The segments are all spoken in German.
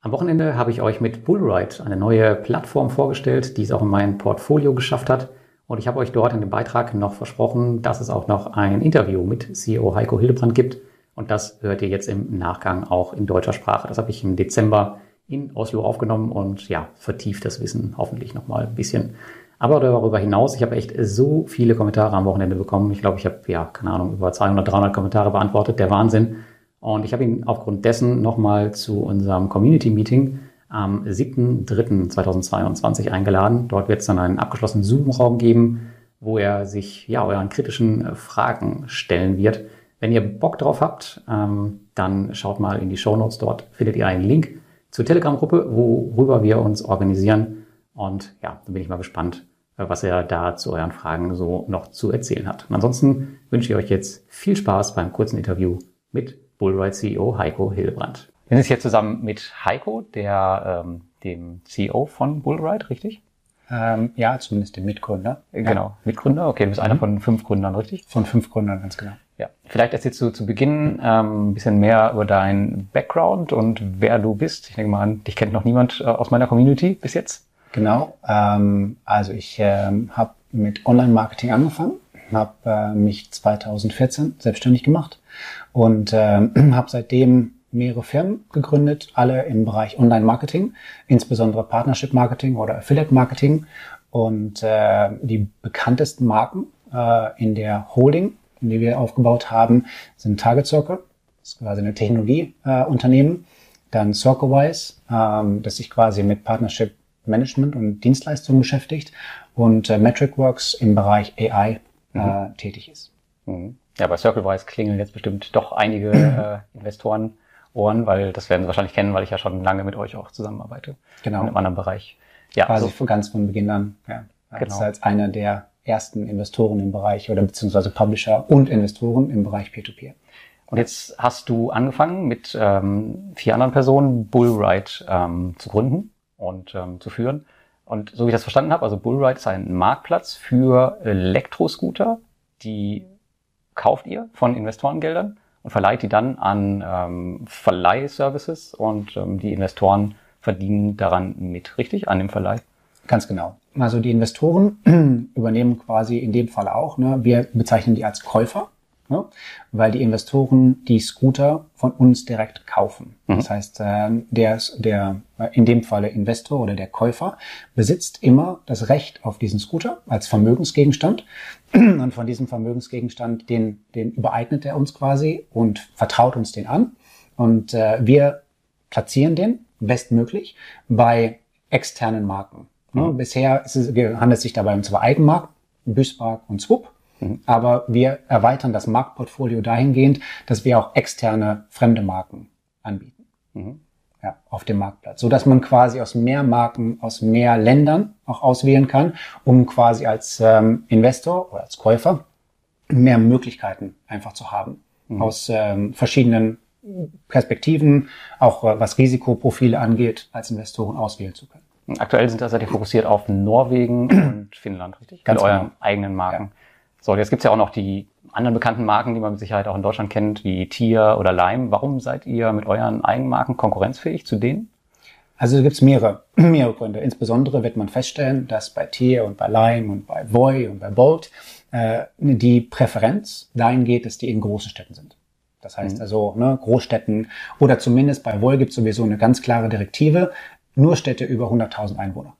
Am Wochenende habe ich euch mit Bullride eine neue Plattform vorgestellt, die es auch in mein Portfolio geschafft hat. Und ich habe euch dort in dem Beitrag noch versprochen, dass es auch noch ein Interview mit CEO Heiko Hildebrand gibt. Und das hört ihr jetzt im Nachgang auch in deutscher Sprache. Das habe ich im Dezember in Oslo aufgenommen und ja, vertieft das Wissen hoffentlich nochmal ein bisschen. Aber darüber hinaus, ich habe echt so viele Kommentare am Wochenende bekommen. Ich glaube, ich habe, ja, keine Ahnung, über 200, 300 Kommentare beantwortet. Der Wahnsinn. Und ich habe ihn aufgrund dessen nochmal zu unserem Community Meeting am 7.3.2022 eingeladen. Dort wird es dann einen abgeschlossenen Zoom-Raum geben, wo er sich ja euren kritischen äh, Fragen stellen wird. Wenn ihr Bock drauf habt, ähm, dann schaut mal in die Show Notes. Dort findet ihr einen Link zur Telegram-Gruppe, worüber wir uns organisieren. Und ja, dann bin ich mal gespannt, äh, was er da zu euren Fragen so noch zu erzählen hat. Und ansonsten wünsche ich euch jetzt viel Spaß beim kurzen Interview mit Bullride CEO Heiko Hildebrand. Wir sind jetzt zusammen mit Heiko, der ähm, dem CEO von Bullride, richtig? Ähm, ja, zumindest dem Mitgründer. Genau, ja. Mitgründer. Okay, du bist mhm. einer von fünf Gründern, richtig? Von fünf Gründern, ganz genau. Ja, vielleicht erzählst du zu Beginn ähm, ein bisschen mehr über deinen Background und wer du bist. Ich denke mal, dich kennt noch niemand äh, aus meiner Community bis jetzt. Genau. Ähm, also ich ähm, habe mit Online-Marketing angefangen, habe äh, mich 2014 selbstständig gemacht und äh, habe seitdem mehrere Firmen gegründet, alle im Bereich Online-Marketing, insbesondere Partnership-Marketing oder Affiliate-Marketing. Und äh, die bekanntesten Marken äh, in der Holding, die wir aufgebaut haben, sind Target Circle, das ist quasi eine Technologieunternehmen, äh, dann CircleWise, äh, das sich quasi mit Partnership Management und Dienstleistungen beschäftigt und äh, MetricWorks im Bereich AI äh, mhm. tätig ist. Mhm. Ja, bei CircleWise klingeln jetzt bestimmt doch einige äh, Investoren Ohren, weil das werden Sie wahrscheinlich kennen, weil ich ja schon lange mit euch auch zusammenarbeite. Genau. In einem anderen Bereich. Ja, quasi so. von ganz von Beginn an. Ja. Genau. Als einer der ersten Investoren im Bereich oder beziehungsweise Publisher und Investoren im Bereich Peer-to-Peer. -Peer. Und jetzt hast du angefangen mit ähm, vier anderen Personen Bullride ähm, zu gründen und ähm, zu führen. Und so wie ich das verstanden habe, also Bullride ist ein Marktplatz für Elektroscooter, die kauft ihr von Investorengeldern und verleiht die dann an ähm, Verleihservices und ähm, die Investoren verdienen daran mit, richtig, an dem Verleih? Ganz genau. Also die Investoren übernehmen quasi in dem Fall auch, ne, wir bezeichnen die als Käufer ne? weil die Investoren die Scooter von uns direkt kaufen. Mhm. Das heißt, äh, der, der in dem Falle Investor oder der Käufer besitzt immer das Recht auf diesen Scooter als Vermögensgegenstand und von diesem Vermögensgegenstand, den, den übereignet er uns quasi und vertraut uns den an und äh, wir platzieren den bestmöglich bei externen Marken. Ne? Mhm. Bisher es, handelt es sich dabei um zwei Eigenmarken, Büspark und Swoop. Mhm. Aber wir erweitern das Marktportfolio dahingehend, dass wir auch externe fremde Marken anbieten. Mhm. Ja, auf dem Marktplatz, so dass man quasi aus mehr Marken, aus mehr Ländern auch auswählen kann, um quasi als ähm, Investor oder als Käufer mehr Möglichkeiten einfach zu haben, mhm. aus ähm, verschiedenen Perspektiven, auch äh, was Risikoprofile angeht, als Investoren auswählen zu können. Aktuell sind das seid ihr fokussiert auf Norwegen und Finnland, richtig? Ganz Mit euren genau. eigenen Marken. So, jetzt gibt's ja auch noch die anderen bekannten Marken, die man mit Sicherheit auch in Deutschland kennt, wie Tier oder Lime. Warum seid ihr mit euren Eigenmarken konkurrenzfähig zu denen? Also da gibt's mehrere, mehrere Gründe. Insbesondere wird man feststellen, dass bei Tier und bei Lime und bei Voy und bei Bolt äh, die Präferenz dahin geht, dass die in großen Städten sind. Das heißt mhm. also ne, Großstädten oder zumindest bei Voy gibt's sowieso eine ganz klare Direktive, nur Städte über 100.000 Einwohner.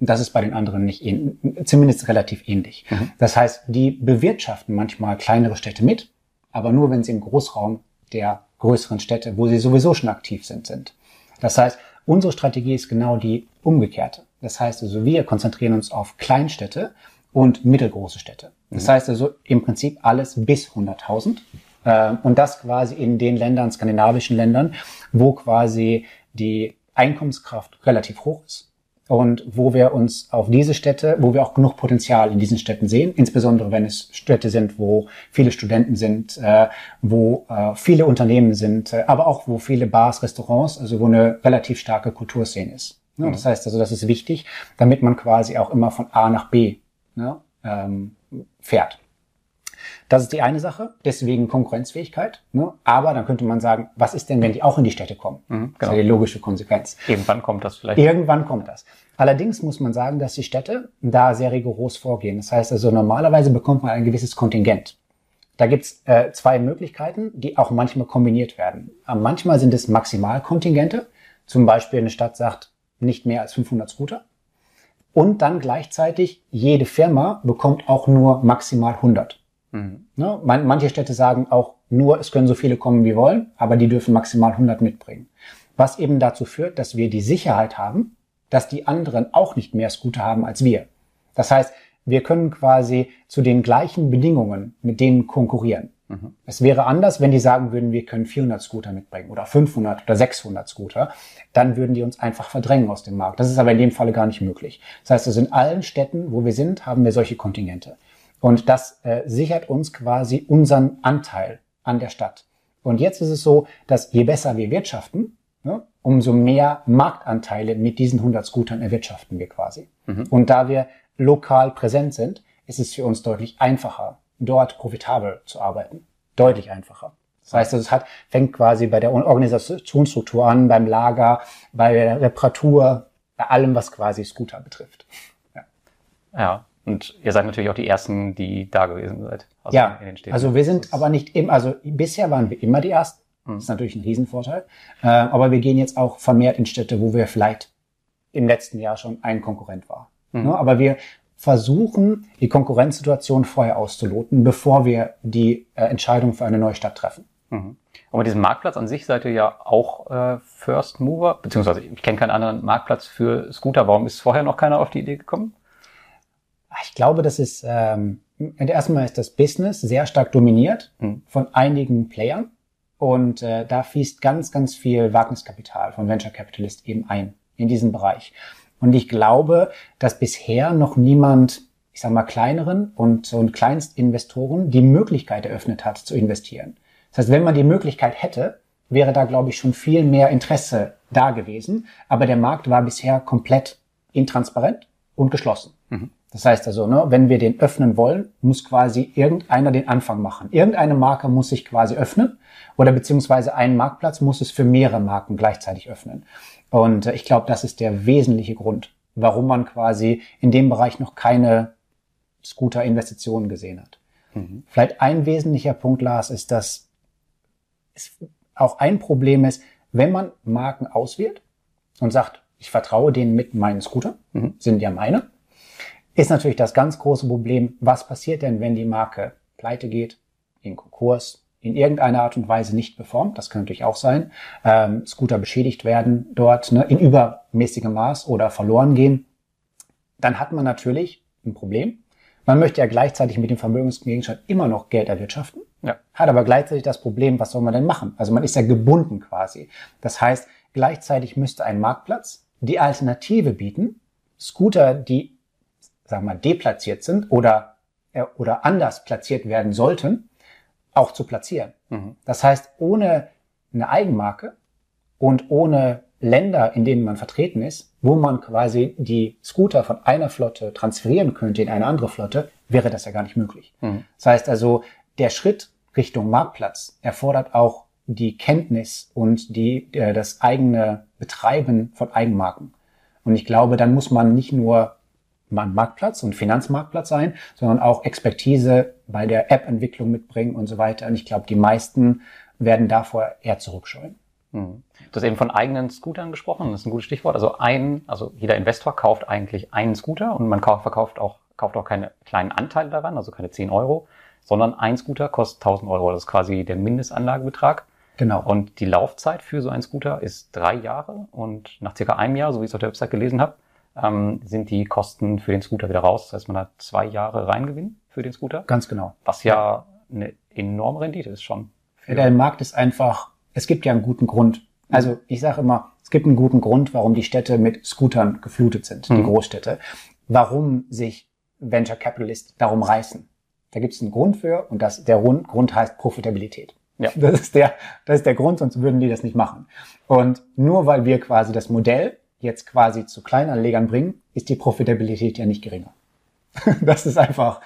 Das ist bei den anderen nicht ähn, zumindest relativ ähnlich. Mhm. Das heißt, die bewirtschaften manchmal kleinere Städte mit, aber nur wenn sie im Großraum der größeren Städte, wo sie sowieso schon aktiv sind, sind. Das heißt, unsere Strategie ist genau die umgekehrte. Das heißt also, wir konzentrieren uns auf Kleinstädte und mittelgroße Städte. Das mhm. heißt also im Prinzip alles bis 100.000. Äh, und das quasi in den Ländern, skandinavischen Ländern, wo quasi die Einkommenskraft relativ hoch ist und wo wir uns auf diese Städte, wo wir auch genug Potenzial in diesen Städten sehen, insbesondere wenn es Städte sind, wo viele Studenten sind, äh, wo äh, viele Unternehmen sind, äh, aber auch wo viele Bars, Restaurants, also wo eine relativ starke Kulturszene ist. Ne? Mhm. Das heißt also, das ist wichtig, damit man quasi auch immer von A nach B ne, ähm, fährt. Das ist die eine Sache, deswegen Konkurrenzfähigkeit. Ne? Aber dann könnte man sagen, was ist denn, wenn die auch in die Städte kommen? Mhm, genau. Das ist ja die logische Konsequenz. Irgendwann kommt das vielleicht. Irgendwann kommt das. Allerdings muss man sagen, dass die Städte da sehr rigoros vorgehen. Das heißt also, normalerweise bekommt man ein gewisses Kontingent. Da gibt's äh, zwei Möglichkeiten, die auch manchmal kombiniert werden. Aber manchmal sind es Maximalkontingente. Zum Beispiel eine Stadt sagt, nicht mehr als 500 Scooter. Und dann gleichzeitig, jede Firma bekommt auch nur maximal 100. Mhm. Ne? Manche Städte sagen auch nur, es können so viele kommen, wie wollen, aber die dürfen maximal 100 mitbringen. Was eben dazu führt, dass wir die Sicherheit haben, dass die anderen auch nicht mehr Scooter haben als wir. Das heißt, wir können quasi zu den gleichen Bedingungen mit denen konkurrieren. Mhm. Es wäre anders, wenn die sagen würden, wir können 400 Scooter mitbringen oder 500 oder 600 Scooter. Dann würden die uns einfach verdrängen aus dem Markt. Das ist aber in dem Falle gar nicht möglich. Das heißt, also in allen Städten, wo wir sind, haben wir solche Kontingente. Und das äh, sichert uns quasi unseren Anteil an der Stadt. Und jetzt ist es so, dass je besser wir wirtschaften, ne, umso mehr Marktanteile mit diesen 100 Scootern erwirtschaften wir quasi. Mhm. Und da wir lokal präsent sind, ist es für uns deutlich einfacher, dort profitabel zu arbeiten. Deutlich einfacher. Das heißt, es hat, fängt quasi bei der Organisationsstruktur an, beim Lager, bei der Reparatur, bei allem, was quasi Scooter betrifft. Ja. ja. Und ihr seid natürlich auch die Ersten, die da gewesen seid. Also ja, also wir sind aber nicht immer, also bisher waren wir immer die Ersten. Mhm. Das ist natürlich ein Riesenvorteil. Äh, aber wir gehen jetzt auch vermehrt in Städte, wo wir vielleicht im letzten Jahr schon ein Konkurrent war. Mhm. Ne? Aber wir versuchen, die Konkurrenzsituation vorher auszuloten, bevor wir die äh, Entscheidung für eine neue Stadt treffen. Mhm. Und mit diesem Marktplatz an sich seid ihr ja auch äh, First Mover, beziehungsweise ich kenne keinen anderen Marktplatz für Scooter. Warum ist vorher noch keiner auf die Idee gekommen? Ich glaube, das ist ähm, erstmal ist das Business sehr stark dominiert mhm. von einigen Playern und äh, da fließt ganz, ganz viel Wagniskapital von Venture Capitalist eben ein in diesen Bereich. Und ich glaube, dass bisher noch niemand, ich sage mal, kleineren und, und Kleinstinvestoren die Möglichkeit eröffnet hat zu investieren. Das heißt, wenn man die Möglichkeit hätte, wäre da, glaube ich, schon viel mehr Interesse da gewesen. Aber der Markt war bisher komplett intransparent und geschlossen. Mhm. Das heißt also, ne, wenn wir den öffnen wollen, muss quasi irgendeiner den Anfang machen. Irgendeine Marke muss sich quasi öffnen oder beziehungsweise ein Marktplatz muss es für mehrere Marken gleichzeitig öffnen. Und äh, ich glaube, das ist der wesentliche Grund, warum man quasi in dem Bereich noch keine Scooter-Investitionen gesehen hat. Mhm. Vielleicht ein wesentlicher Punkt, Lars, ist, dass es auch ein Problem ist, wenn man Marken auswählt und sagt, ich vertraue denen mit meinen Scooter, mhm. sind ja meine, ist natürlich das ganz große Problem, was passiert denn, wenn die Marke pleite geht, in Konkurs, in irgendeiner Art und Weise nicht performt, das kann natürlich auch sein, ähm, Scooter beschädigt werden dort ne, in übermäßigem Maß oder verloren gehen, dann hat man natürlich ein Problem. Man möchte ja gleichzeitig mit dem Vermögensgegenstand immer noch Geld erwirtschaften, ja. hat aber gleichzeitig das Problem, was soll man denn machen? Also man ist ja gebunden quasi. Das heißt, gleichzeitig müsste ein Marktplatz die Alternative bieten, Scooter, die, sagen wir mal, deplatziert sind oder, äh, oder anders platziert werden sollten, auch zu platzieren. Mhm. Das heißt, ohne eine Eigenmarke und ohne Länder, in denen man vertreten ist, wo man quasi die Scooter von einer Flotte transferieren könnte in eine andere Flotte, wäre das ja gar nicht möglich. Mhm. Das heißt also, der Schritt Richtung Marktplatz erfordert auch die Kenntnis und die, äh, das eigene Betreiben von Eigenmarken. Und ich glaube, dann muss man nicht nur Marktplatz und Finanzmarktplatz sein, sondern auch Expertise bei der App-Entwicklung mitbringen und so weiter. Und ich glaube, die meisten werden davor eher zurückscheuen. Hm. Du hast eben von eigenen Scootern gesprochen, das ist ein gutes Stichwort. Also ein, also jeder Investor kauft eigentlich einen Scooter und man verkauft auch, kauft auch keine kleinen Anteile daran, also keine 10 Euro, sondern ein Scooter kostet 1000 Euro. Das ist quasi der Mindestanlagebetrag. Genau. Und die Laufzeit für so einen Scooter ist drei Jahre und nach circa einem Jahr, so wie ich es auf der Website gelesen habe, ähm, sind die Kosten für den Scooter wieder raus. Das heißt, man hat zwei Jahre Reingewinn für den Scooter. Ganz genau. Was ja eine enorme Rendite ist schon. Ja, der Markt ist einfach, es gibt ja einen guten Grund. Also ich sage immer, es gibt einen guten Grund, warum die Städte mit Scootern geflutet sind, mhm. die Großstädte. Warum sich Venture Capitalists darum reißen. Da gibt es einen Grund für und das, der Grund heißt Profitabilität. Ja. Das ist der, das ist der Grund, sonst würden die das nicht machen. Und nur weil wir quasi das Modell jetzt quasi zu Kleinanlegern bringen, ist die Profitabilität ja nicht geringer. Das ist einfach,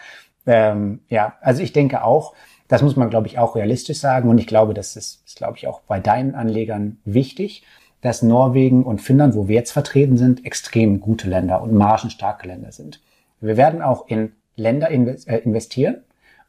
Ähm, ja, also ich denke auch, das muss man, glaube ich, auch realistisch sagen. Und ich glaube, das ist, ist glaube ich, auch bei deinen Anlegern wichtig, dass Norwegen und Finnland, wo wir jetzt vertreten sind, extrem gute Länder und margenstarke Länder sind. Wir werden auch in Länder äh, investieren,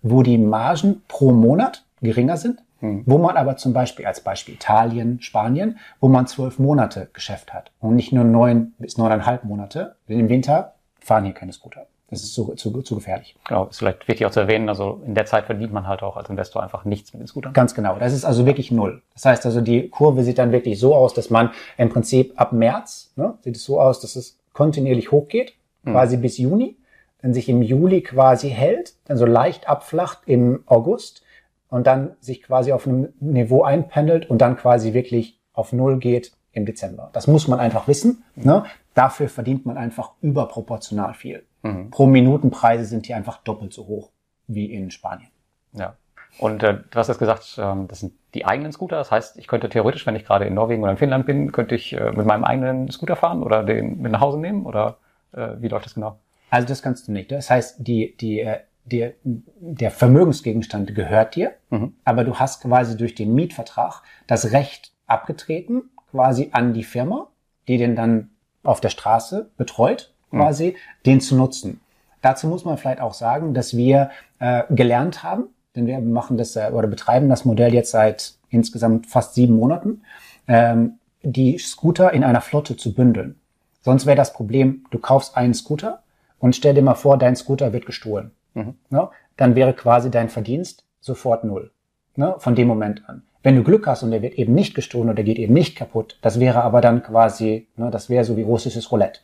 wo die Margen pro Monat geringer sind, hm. wo man aber zum Beispiel als Beispiel Italien, Spanien, wo man zwölf Monate Geschäft hat und nicht nur neun bis neuneinhalb Monate. Denn im Winter fahren hier keine Scooter. Das ist zu, zu, zu gefährlich. Genau, ist vielleicht wichtig auch zu erwähnen, also in der Zeit verdient man halt auch als Investor einfach nichts mit den Scootern. Ganz genau. Das ist also wirklich null. Das heißt also, die Kurve sieht dann wirklich so aus, dass man im Prinzip ab März, ne, sieht es so aus, dass es kontinuierlich hochgeht, mhm. quasi bis Juni, dann sich im Juli quasi hält, dann so leicht abflacht im August und dann sich quasi auf einem Niveau einpendelt und dann quasi wirklich auf Null geht im Dezember. Das muss man einfach wissen. Ne? Dafür verdient man einfach überproportional viel. Mhm. Pro Minutenpreise sind die einfach doppelt so hoch wie in Spanien. Ja. Und äh, du hast jetzt gesagt, ähm, das sind die eigenen Scooter. Das heißt, ich könnte theoretisch, wenn ich gerade in Norwegen oder in Finnland bin, könnte ich äh, mit meinem eigenen Scooter fahren oder den mit nach Hause nehmen? Oder äh, wie läuft das genau? Also das kannst du nicht. Das heißt, die, die, äh, der, der Vermögensgegenstand gehört dir, mhm. aber du hast quasi durch den Mietvertrag das Recht abgetreten, quasi an die Firma, die den dann auf der Straße betreut, quasi, mhm. den zu nutzen. Dazu muss man vielleicht auch sagen, dass wir äh, gelernt haben, denn wir machen das äh, oder betreiben das Modell jetzt seit insgesamt fast sieben Monaten, ähm, die Scooter in einer Flotte zu bündeln. Sonst wäre das Problem, du kaufst einen Scooter und stell dir mal vor, dein Scooter wird gestohlen. Mhm. Ne? Dann wäre quasi dein Verdienst sofort null. Ne? Von dem Moment an. Wenn du Glück hast und der wird eben nicht gestohlen oder geht eben nicht kaputt, das wäre aber dann quasi, ne, das wäre so wie russisches Roulette.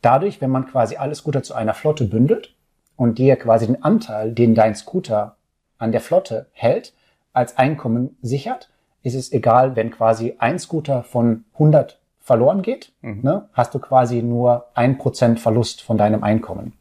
Dadurch, wenn man quasi alle Scooter zu einer Flotte bündelt und dir quasi den Anteil, den dein Scooter an der Flotte hält, als Einkommen sichert, ist es egal, wenn quasi ein Scooter von 100 verloren geht, mhm. ne, hast du quasi nur ein Prozent Verlust von deinem Einkommen.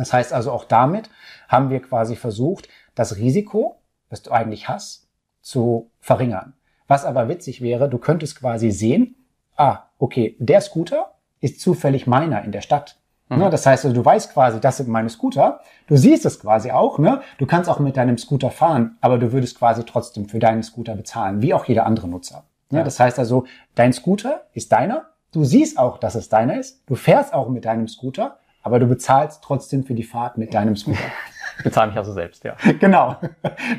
Das heißt also auch damit haben wir quasi versucht, das Risiko, das du eigentlich hast, zu verringern. Was aber witzig wäre, du könntest quasi sehen, ah, okay, der Scooter ist zufällig meiner in der Stadt. Mhm. Ne, das heißt, also, du weißt quasi, das sind meine Scooter. Du siehst es quasi auch. Ne? Du kannst auch mit deinem Scooter fahren, aber du würdest quasi trotzdem für deinen Scooter bezahlen, wie auch jeder andere Nutzer. Ne? Ja. Das heißt also, dein Scooter ist deiner. Du siehst auch, dass es deiner ist. Du fährst auch mit deinem Scooter, aber du bezahlst trotzdem für die Fahrt mit deinem Scooter. Bezahle mich also selbst, ja. genau.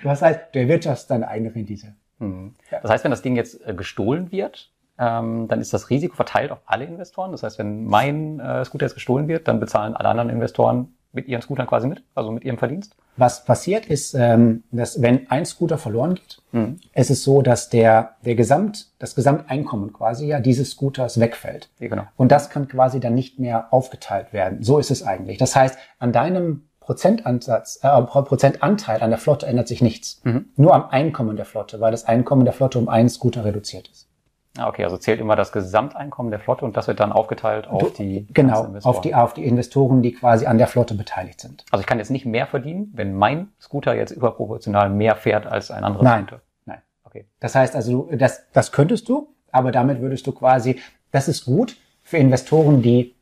Du hast halt, du erwirtschaftest deine eigene Rendite. Mhm. Das heißt, wenn das Ding jetzt äh, gestohlen wird, ähm, dann ist das Risiko verteilt auf alle Investoren. Das heißt, wenn mein äh, Scooter jetzt gestohlen wird, dann bezahlen alle anderen Investoren mit ihren Scootern quasi mit, also mit ihrem Verdienst. Was passiert ist, ähm, dass wenn ein Scooter verloren geht, mhm. es ist so, dass der, der Gesamt, das Gesamteinkommen quasi ja dieses Scooters wegfällt. Ja, genau. Und das kann quasi dann nicht mehr aufgeteilt werden. So ist es eigentlich. Das heißt, an deinem Prozentansatz, äh, Prozentanteil an der Flotte ändert sich nichts. Mhm. Nur am Einkommen der Flotte, weil das Einkommen der Flotte um einen Scooter reduziert ist. Ah, okay, also zählt immer das Gesamteinkommen der Flotte und das wird dann aufgeteilt auf die genau auf die auf die Investoren, die quasi an der Flotte beteiligt sind. Also ich kann jetzt nicht mehr verdienen, wenn mein Scooter jetzt überproportional mehr fährt als ein anderes nein, Scooter. Nein, okay. Das heißt also, das das könntest du, aber damit würdest du quasi, das ist gut für Investoren, die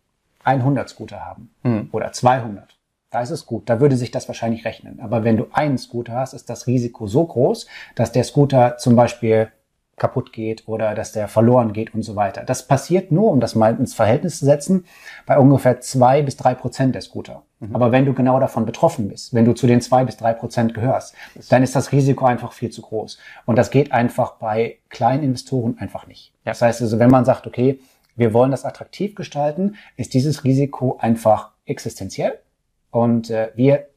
100 Scooter haben hm. oder 200. Da ist es gut, da würde sich das wahrscheinlich rechnen. Aber wenn du einen Scooter hast, ist das Risiko so groß, dass der Scooter zum Beispiel kaputt geht oder dass der verloren geht und so weiter. Das passiert nur, um das mal ins Verhältnis zu setzen, bei ungefähr zwei bis drei Prozent der Scooter. Mhm. Aber wenn du genau davon betroffen bist, wenn du zu den zwei bis drei Prozent gehörst, dann ist das Risiko einfach viel zu groß. Und das geht einfach bei kleinen Investoren einfach nicht. Ja. Das heißt also, wenn man sagt, okay, wir wollen das attraktiv gestalten, ist dieses Risiko einfach existenziell. Und äh, wir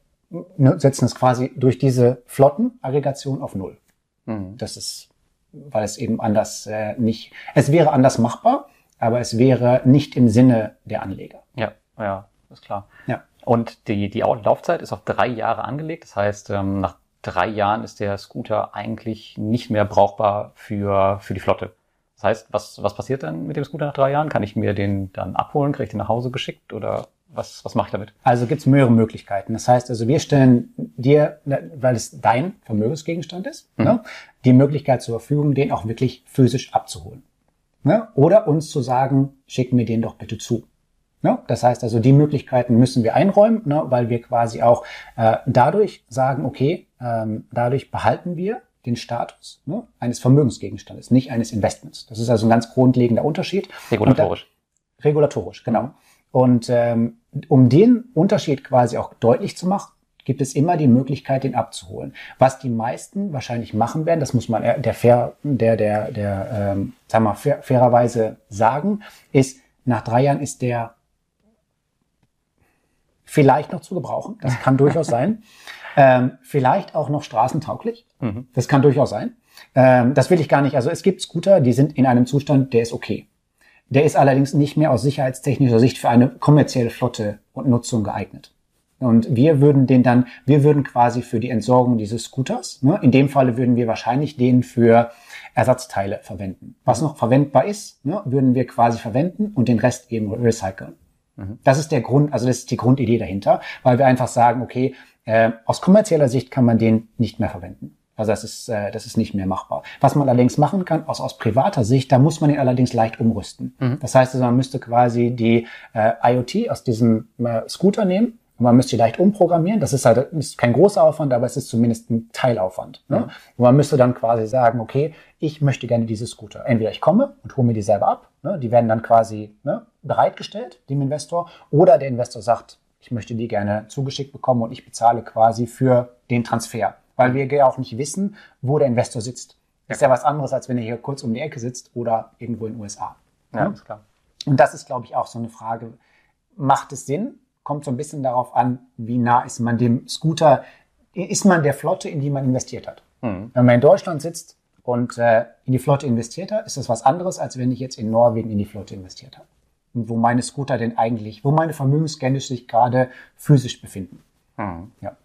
setzen es quasi durch diese Flottenaggregation auf Null. Mhm. Das ist weil es eben anders äh, nicht, es wäre anders machbar, aber es wäre nicht im Sinne der Anleger. Ja, ja, ist klar. Ja. Und die, die Laufzeit ist auf drei Jahre angelegt. Das heißt, ähm, nach drei Jahren ist der Scooter eigentlich nicht mehr brauchbar für, für die Flotte. Das heißt, was, was passiert dann mit dem Scooter nach drei Jahren? Kann ich mir den dann abholen? Kriege ich den nach Hause geschickt oder was, was mache ich damit? Also gibt es mehrere Möglichkeiten. Das heißt, also wir stellen dir, weil es dein Vermögensgegenstand ist, mhm. ne, die Möglichkeit zur Verfügung, den auch wirklich physisch abzuholen. Ne? Oder uns zu sagen, schick mir den doch bitte zu. Ne? Das heißt also, die Möglichkeiten müssen wir einräumen, ne? weil wir quasi auch äh, dadurch sagen, okay, ähm, dadurch behalten wir den Status ne? eines Vermögensgegenstandes, nicht eines Investments. Das ist also ein ganz grundlegender Unterschied. Regulatorisch. Da, regulatorisch, genau. Und ähm, um den Unterschied quasi auch deutlich zu machen, gibt es immer die Möglichkeit, den abzuholen. Was die meisten wahrscheinlich machen werden, das muss man der fair, der der der ähm, sagen wir fair, fairerweise sagen, ist nach drei Jahren ist der vielleicht noch zu gebrauchen. Das kann durchaus sein. Ähm, vielleicht auch noch straßentauglich. Mhm. Das kann durchaus sein. Ähm, das will ich gar nicht. Also es gibt Scooter, die sind in einem Zustand, der ist okay. Der ist allerdings nicht mehr aus sicherheitstechnischer Sicht für eine kommerzielle Flotte und Nutzung geeignet. Und wir würden den dann, wir würden quasi für die Entsorgung dieses Scooters, ne, in dem Falle würden wir wahrscheinlich den für Ersatzteile verwenden. Was noch verwendbar ist, ne, würden wir quasi verwenden und den Rest eben recyceln. Mhm. Das ist der Grund, also das ist die Grundidee dahinter, weil wir einfach sagen, okay, äh, aus kommerzieller Sicht kann man den nicht mehr verwenden. Also das ist, äh, das ist nicht mehr machbar. Was man allerdings machen kann, aus, aus privater Sicht, da muss man ihn allerdings leicht umrüsten. Mhm. Das heißt, also man müsste quasi die äh, IoT aus diesem äh, Scooter nehmen und man müsste leicht umprogrammieren. Das ist halt ist kein großer Aufwand, aber es ist zumindest ein Teilaufwand. Ne? Mhm. Und man müsste dann quasi sagen, okay, ich möchte gerne diese Scooter. Entweder ich komme und hole mir die selber ab. Ne? Die werden dann quasi ne, bereitgestellt dem Investor. Oder der Investor sagt, ich möchte die gerne zugeschickt bekommen und ich bezahle quasi für den Transfer. Weil wir ja auch nicht wissen, wo der Investor sitzt. Ist ja was anderes, als wenn er hier kurz um die Ecke sitzt oder irgendwo in den USA. Ja, ist klar. Und das ist, glaube ich, auch so eine Frage. Macht es Sinn, kommt so ein bisschen darauf an, wie nah ist man dem Scooter, ist man der Flotte, in die man investiert hat. Mhm. Wenn man in Deutschland sitzt und äh, in die Flotte investiert hat, ist das was anderes, als wenn ich jetzt in Norwegen in die Flotte investiert habe. Und wo meine Scooter denn eigentlich, wo meine Vermögensgänge sich gerade physisch befinden. Mhm. Ja.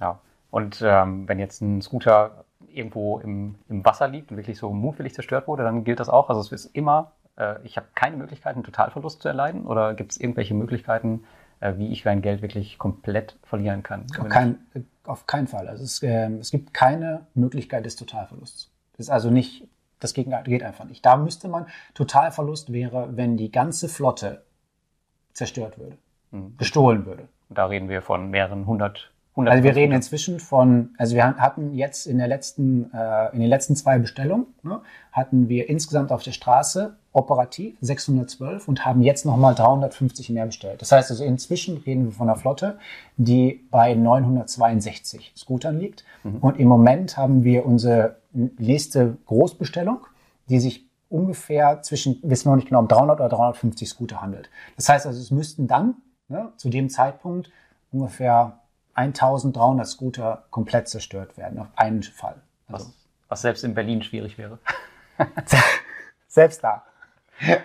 ja. Und ähm, wenn jetzt ein Scooter irgendwo im, im Wasser liegt und wirklich so mutwillig zerstört wurde, dann gilt das auch. Also es ist immer, äh, ich habe keine Möglichkeit, einen Totalverlust zu erleiden oder gibt es irgendwelche Möglichkeiten, äh, wie ich mein Geld wirklich komplett verlieren kann. Auf, kein, auf keinen Fall. Also es, äh, es gibt keine Möglichkeit des Totalverlusts. Das ist also nicht, das geht, geht einfach nicht. Da müsste man, Totalverlust wäre, wenn die ganze Flotte zerstört würde, mhm. gestohlen würde. Da reden wir von mehreren hundert also wir reden inzwischen von, also wir hatten jetzt in der letzten, äh, in den letzten zwei Bestellungen, ne, hatten wir insgesamt auf der Straße operativ 612 und haben jetzt nochmal 350 mehr bestellt. Das heißt also inzwischen reden wir von einer Flotte, die bei 962 Scootern liegt. Mhm. Und im Moment haben wir unsere nächste Großbestellung, die sich ungefähr zwischen, wissen wir noch nicht genau, um 300 oder 350 Scooter handelt. Das heißt also, es müssten dann ne, zu dem Zeitpunkt ungefähr 1300 Scooter komplett zerstört werden, auf einen Fall. Also, was, was selbst in Berlin schwierig wäre. selbst da.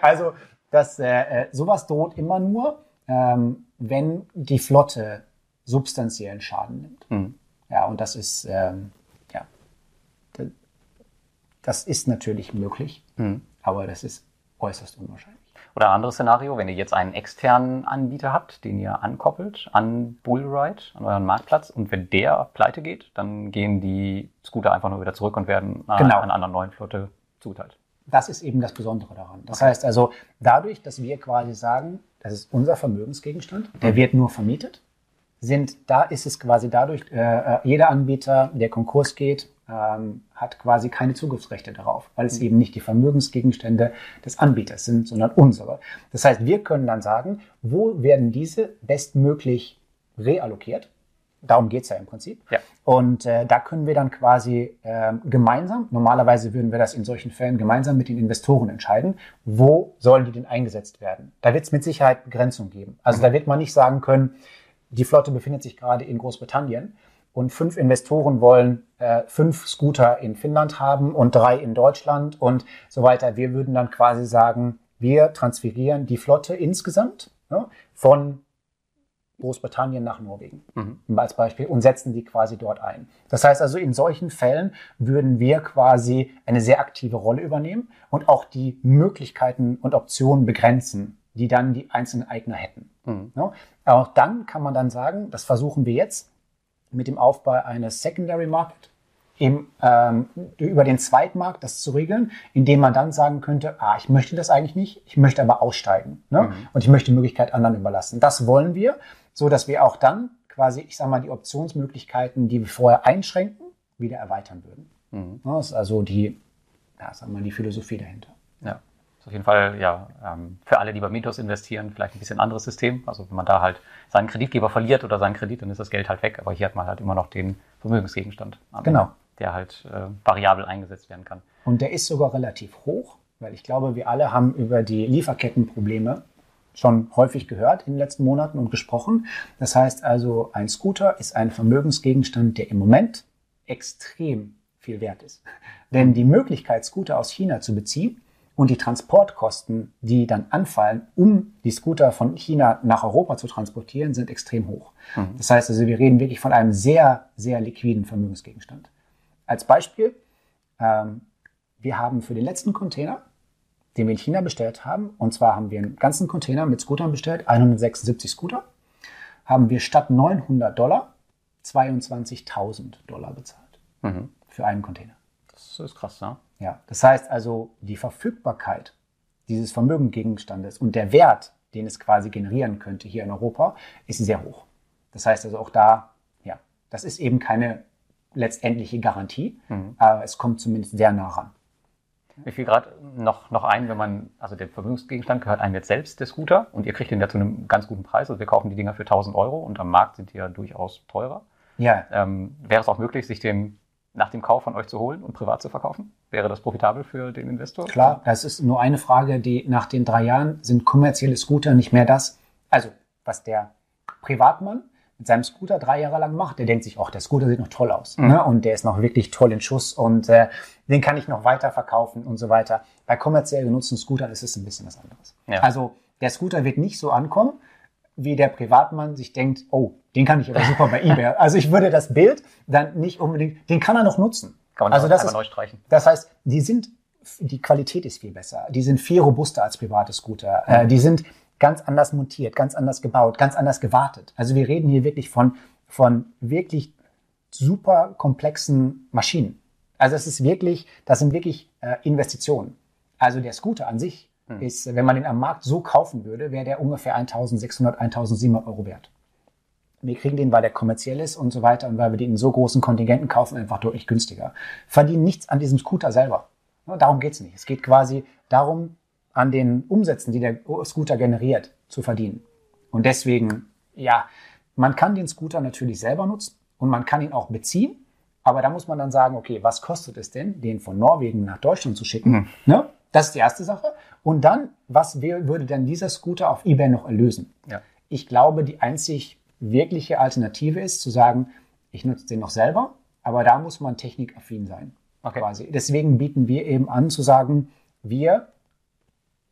Also das, äh, äh, sowas droht immer nur, ähm, wenn die Flotte substanziellen Schaden nimmt. Mhm. Ja, und das ist, ähm, ja, das ist natürlich möglich, mhm. aber das ist äußerst unwahrscheinlich. Oder ein anderes Szenario, wenn ihr jetzt einen externen Anbieter habt, den ihr ankoppelt an Bullride, an euren Marktplatz, und wenn der pleite geht, dann gehen die Scooter einfach nur wieder zurück und werden genau. einer anderen neuen Flotte zugeteilt. Das ist eben das Besondere daran. Das okay. heißt also, dadurch, dass wir quasi sagen, das ist unser Vermögensgegenstand, der mhm. wird nur vermietet, sind, da ist es quasi dadurch, äh, äh jeder Anbieter, der Konkurs geht, ähm, hat quasi keine Zugriffsrechte darauf, weil es mhm. eben nicht die Vermögensgegenstände des Anbieters sind, sondern unsere. Das heißt, wir können dann sagen, wo werden diese bestmöglich reallokiert? Darum geht's ja im Prinzip. Ja. Und äh, da können wir dann quasi äh, gemeinsam, normalerweise würden wir das in solchen Fällen gemeinsam mit den Investoren entscheiden, wo sollen die denn eingesetzt werden. Da wird es mit Sicherheit Begrenzung geben. Also mhm. da wird man nicht sagen können, die Flotte befindet sich gerade in Großbritannien und fünf Investoren wollen äh, fünf Scooter in Finnland haben und drei in Deutschland und so weiter. Wir würden dann quasi sagen, wir transferieren die Flotte insgesamt ja, von Großbritannien nach Norwegen mhm. als Beispiel und setzen die quasi dort ein. Das heißt also, in solchen Fällen würden wir quasi eine sehr aktive Rolle übernehmen und auch die Möglichkeiten und Optionen begrenzen, die dann die einzelnen Eigner hätten. Mhm. Ja, auch dann kann man dann sagen, das versuchen wir jetzt, mit dem Aufbau eines Secondary Market. eben ähm, über den Zweitmarkt das zu regeln, indem man dann sagen könnte, ah, ich möchte das eigentlich nicht, ich möchte aber aussteigen ne? Mhm. und ich möchte die Möglichkeit anderen überlassen. Das wollen wir, so dass wir auch dann quasi, ich sage mal, die Optionsmöglichkeiten, die wir vorher einschränken, wieder erweitern würden. Mhm. Das ist also die, ja, sagen wir mal, die Philosophie dahinter. Auf jeden Fall ja ähm, für alle, die bei Mythos investieren, vielleicht ein bisschen anderes System. Also wenn man da halt seinen Kreditgeber verliert oder seinen Kredit, dann ist das Geld halt weg. Aber hier hat man halt immer noch den Vermögensgegenstand, genau. der halt äh, variabel eingesetzt werden kann. Und der ist sogar relativ hoch, weil ich glaube, wir alle haben über die Lieferkettenprobleme schon häufig gehört in den letzten Monaten und gesprochen. Das heißt also, ein Scooter ist ein Vermögensgegenstand, der im Moment extrem viel wert ist. Denn die Möglichkeit, Scooter aus China zu beziehen, und die Transportkosten, die dann anfallen, um die Scooter von China nach Europa zu transportieren, sind extrem hoch. Mhm. Das heißt also, wir reden wirklich von einem sehr, sehr liquiden Vermögensgegenstand. Als Beispiel, ähm, wir haben für den letzten Container, den wir in China bestellt haben, und zwar haben wir einen ganzen Container mit Scootern bestellt, 176 Scooter, haben wir statt 900 Dollar 22.000 Dollar bezahlt mhm. für einen Container. Das ist krass, ne? Ja, das heißt also, die Verfügbarkeit dieses Vermögengegenstandes und der Wert, den es quasi generieren könnte hier in Europa, ist sehr hoch. Das heißt also auch da, ja, das ist eben keine letztendliche Garantie, mhm. aber es kommt zumindest sehr nah ran. Mir fiel gerade noch, noch ein, wenn man, also der Vermögensgegenstand gehört einem jetzt selbst, der Scooter, und ihr kriegt den ja zu einem ganz guten Preis. Also wir kaufen die Dinger für 1000 Euro und am Markt sind die ja durchaus teurer. Ja. Ähm, wäre es auch möglich, sich den nach dem Kauf von euch zu holen und privat zu verkaufen? Wäre das profitabel für den Investor? Klar, das ist nur eine Frage, die nach den drei Jahren sind kommerzielle Scooter nicht mehr das, also was der Privatmann mit seinem Scooter drei Jahre lang macht, der denkt sich, ach, der Scooter sieht noch toll aus mhm. ne? und der ist noch wirklich toll in Schuss und äh, den kann ich noch weiter verkaufen und so weiter. Bei kommerziell genutzten Scootern ist es ein bisschen was anderes. Ja. Also der Scooter wird nicht so ankommen, wie der Privatmann sich denkt, oh, den kann ich aber super bei eBay. Also ich würde das Bild dann nicht unbedingt, den kann er noch nutzen. Kann man also das ist, neu streichen. Das heißt, die sind, die Qualität ist viel besser. Die sind viel robuster als private Scooter. Mhm. Äh, die sind ganz anders montiert, ganz anders gebaut, ganz anders gewartet. Also wir reden hier wirklich von, von wirklich super komplexen Maschinen. Also es ist wirklich, das sind wirklich äh, Investitionen. Also der Scooter an sich hm. ist, wenn man den am Markt so kaufen würde, wäre der ungefähr 1600, 1700 Euro wert. Wir kriegen den, weil der kommerziell ist und so weiter und weil wir den in so großen Kontingenten kaufen, einfach deutlich günstiger. Verdienen nichts an diesem Scooter selber. Darum geht's nicht. Es geht quasi darum, an den Umsätzen, die der Scooter generiert, zu verdienen. Und deswegen, ja, man kann den Scooter natürlich selber nutzen und man kann ihn auch beziehen. Aber da muss man dann sagen, okay, was kostet es denn, den von Norwegen nach Deutschland zu schicken? Mhm. Ne? Das ist die erste Sache. Und dann, was würde denn dieser Scooter auf eBay noch erlösen? Ja. Ich glaube, die einzig wirkliche Alternative ist, zu sagen, ich nutze den noch selber, aber da muss man technikaffin sein. Okay. Quasi. Deswegen bieten wir eben an, zu sagen, wir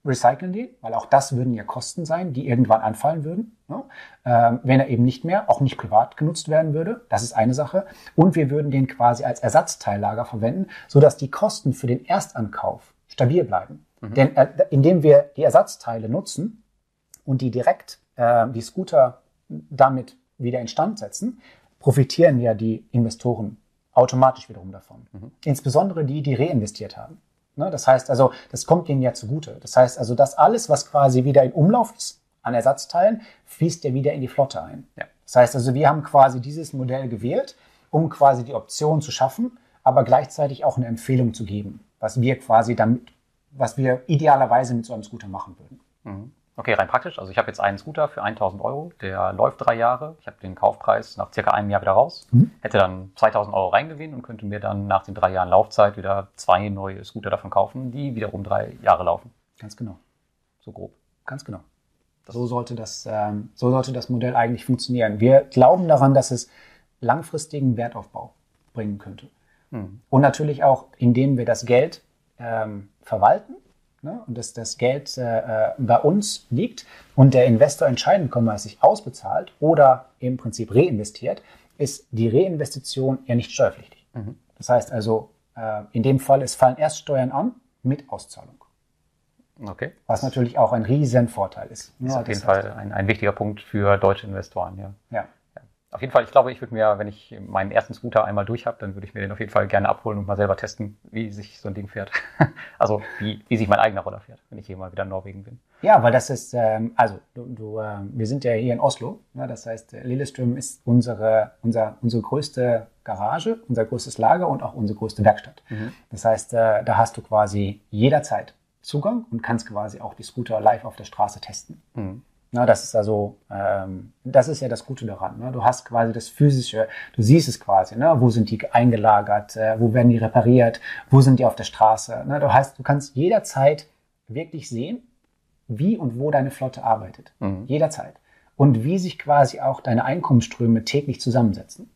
recyceln den, weil auch das würden ja Kosten sein, die irgendwann anfallen würden, ne? ähm, wenn er eben nicht mehr, auch nicht privat genutzt werden würde. Das ist eine Sache. Und wir würden den quasi als Ersatzteillager verwenden, sodass die Kosten für den Erstankauf stabil bleiben. Mhm. Denn äh, indem wir die Ersatzteile nutzen und die direkt, äh, die Scooter damit wieder instand setzen, profitieren ja die Investoren automatisch wiederum davon. Mhm. Insbesondere die, die reinvestiert haben. Ne? Das heißt also, das kommt ihnen ja zugute. Das heißt also, dass alles, was quasi wieder in Umlauf ist an Ersatzteilen, fließt ja wieder in die Flotte ein. Ja. Das heißt also, wir haben quasi dieses Modell gewählt, um quasi die Option zu schaffen, aber gleichzeitig auch eine Empfehlung zu geben, was wir quasi damit, was wir idealerweise mit so einem Scooter machen würden. Mhm. Okay, rein praktisch. Also ich habe jetzt einen Scooter für 1000 Euro, der läuft drei Jahre. Ich habe den Kaufpreis nach circa einem Jahr wieder raus, mhm. hätte dann 2000 Euro reingewinnt und könnte mir dann nach den drei Jahren Laufzeit wieder zwei neue Scooter davon kaufen, die wiederum drei Jahre laufen. Ganz genau. So grob. Ganz genau. So sollte das, ähm, so sollte das Modell eigentlich funktionieren. Wir glauben daran, dass es langfristigen Wertaufbau bringen könnte. Mhm. Und natürlich auch, indem wir das Geld ähm, verwalten ne, und dass das Geld äh, äh, bei uns liegt und der Investor entscheiden kann, ob er sich ausbezahlt oder im Prinzip reinvestiert, ist die Reinvestition ja nicht steuerpflichtig. Mhm. Das heißt also, äh, in dem Fall, es fallen erst Steuern an mit Auszahlung. Okay. Was natürlich auch ein riesen Vorteil ist. Das ist ja, auf jeden Fall ein, ein, wichtiger Punkt für deutsche Investoren, ja. Ja. Auf jeden Fall, ich glaube, ich würde mir, wenn ich meinen ersten Scooter einmal durch habe, dann würde ich mir den auf jeden Fall gerne abholen und mal selber testen, wie sich so ein Ding fährt. also wie, wie sich mein eigener Roller fährt, wenn ich hier mal wieder in Norwegen bin. Ja, weil das ist, ähm, also du, du, äh, wir sind ja hier in Oslo, ne? das heißt, Lillestrøm ist unsere, unser, unsere größte Garage, unser größtes Lager und auch unsere größte Werkstatt. Mhm. Das heißt, äh, da hast du quasi jederzeit Zugang und kannst quasi auch die Scooter live auf der Straße testen. Mhm. Na, das ist also, ähm, das ist ja das Gute daran. Ne? Du hast quasi das Physische, du siehst es quasi, ne? wo sind die eingelagert, äh, wo werden die repariert, wo sind die auf der Straße. Ne? Du, hast, du kannst jederzeit wirklich sehen, wie und wo deine Flotte arbeitet. Mhm. Jederzeit. Und wie sich quasi auch deine Einkommensströme täglich zusammensetzen.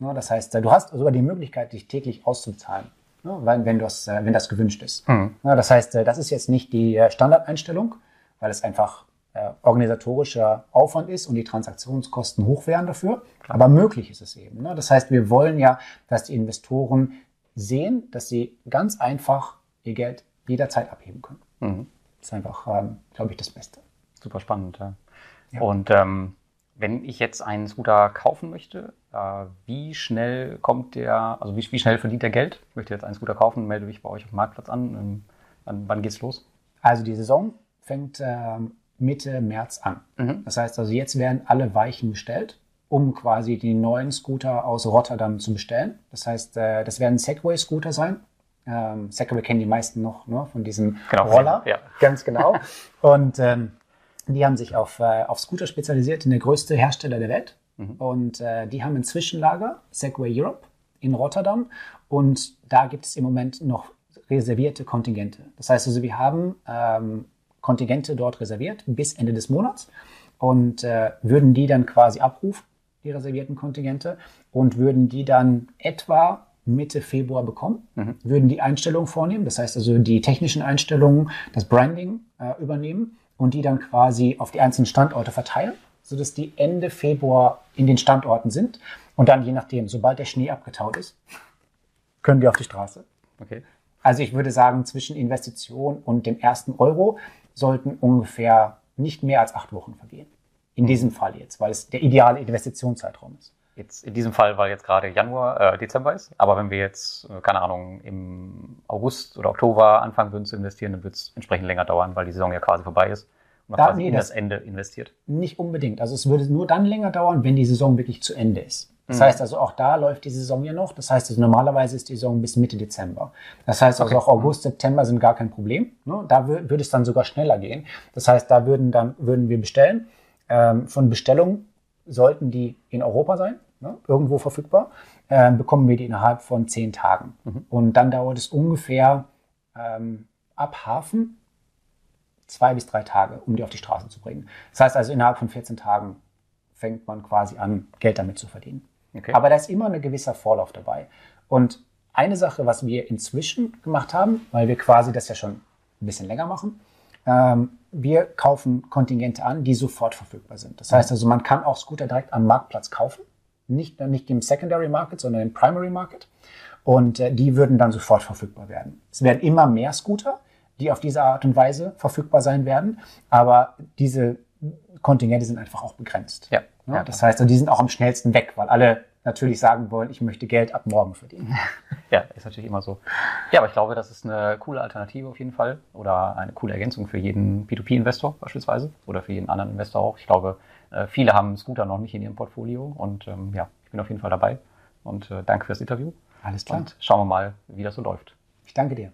Ne? Das heißt, du hast sogar die Möglichkeit, dich täglich auszuzahlen. Ne? Wenn, wenn, das, äh, wenn das gewünscht ist. Mhm. Das heißt, äh, das ist jetzt nicht die äh, Standardeinstellung, weil es einfach äh, organisatorischer Aufwand ist und die Transaktionskosten hoch wären dafür. Aber möglich ist es eben. Ne? Das heißt, wir wollen ja, dass die Investoren sehen, dass sie ganz einfach ihr Geld jederzeit abheben können. Mhm. Das ist einfach, ähm, glaube ich, das Beste. Super spannend. Ja. ja. Und ähm, wenn ich jetzt einen Scooter kaufen möchte, äh, wie schnell kommt der, also wie, wie, schnell verdient der Geld? Ich möchte jetzt einen Scooter kaufen, melde mich bei euch auf dem Marktplatz an. Ähm, wann, wann geht's los? Also die Saison fängt ähm, Mitte März an. Mhm. Das heißt also, jetzt werden alle Weichen bestellt, um quasi die neuen Scooter aus Rotterdam zu bestellen. Das heißt, äh, das werden Segway-Scooter sein. Ähm, Segway kennen die meisten noch ne, von diesem genau, Roller. Ja. Ganz genau. Und ähm, die haben sich auf, äh, auf Scooter spezialisiert, in der größte Hersteller der Welt. Mhm. Und äh, die haben ein Zwischenlager, Segway Europe, in Rotterdam. Und da gibt es im Moment noch reservierte Kontingente. Das heißt also, wir haben ähm, Kontingente dort reserviert bis Ende des Monats und äh, würden die dann quasi abrufen, die reservierten Kontingente, und würden die dann etwa Mitte Februar bekommen, mhm. würden die Einstellungen vornehmen, das heißt also die technischen Einstellungen, das Branding äh, übernehmen und die dann quasi auf die einzelnen Standorte verteilen, sodass die Ende Februar in den Standorten sind und dann je nachdem, sobald der Schnee abgetaut ist, können die auf die Straße. Okay. Also ich würde sagen, zwischen Investition und dem ersten Euro sollten ungefähr nicht mehr als acht Wochen vergehen. In diesem Fall jetzt, weil es der ideale Investitionszeitraum ist. Jetzt in diesem Fall, weil jetzt gerade Januar, äh, Dezember ist. Aber wenn wir jetzt, äh, keine Ahnung, im August oder Oktober anfangen würden zu investieren, dann wird es entsprechend länger dauern, weil die Saison ja quasi vorbei ist und da, quasi nee, in das, das Ende investiert. Nicht unbedingt. Also es würde nur dann länger dauern, wenn die Saison wirklich zu Ende ist. Das mhm. heißt also, auch da läuft die Saison ja noch. Das heißt also, normalerweise ist die Saison bis Mitte Dezember. Das heißt also, okay. auch August, September sind gar kein Problem. Ne? Da würde es dann sogar schneller gehen. Das heißt, da würden dann, würden wir bestellen. Ähm, von Bestellungen sollten die in Europa sein, ne? irgendwo verfügbar, ähm, bekommen wir die innerhalb von zehn Tagen. Mhm. Und dann dauert es ungefähr ähm, ab Hafen zwei bis drei Tage, um die auf die Straße zu bringen. Das heißt also, innerhalb von 14 Tagen fängt man quasi an, Geld damit zu verdienen. Okay. Aber da ist immer ein gewisser Vorlauf dabei. Und eine Sache, was wir inzwischen gemacht haben, weil wir quasi das ja schon ein bisschen länger machen, ähm, wir kaufen Kontingente an, die sofort verfügbar sind. Das heißt also, man kann auch Scooter direkt am Marktplatz kaufen, nicht, nicht im Secondary Market, sondern im Primary Market. Und äh, die würden dann sofort verfügbar werden. Es werden immer mehr Scooter, die auf diese Art und Weise verfügbar sein werden, aber diese Kontingente sind einfach auch begrenzt. Ja. Ja, das heißt, die sind auch am schnellsten weg, weil alle natürlich sagen wollen, ich möchte Geld ab morgen verdienen. Ja, ist natürlich immer so. Ja, aber ich glaube, das ist eine coole Alternative auf jeden Fall oder eine coole Ergänzung für jeden P2P-Investor beispielsweise oder für jeden anderen Investor auch. Ich glaube, äh, viele haben Scooter noch nicht in ihrem Portfolio und ähm, ja, ich bin auf jeden Fall dabei und äh, danke fürs Interview. Alles klar. Und schauen wir mal, wie das so läuft. Ich danke dir.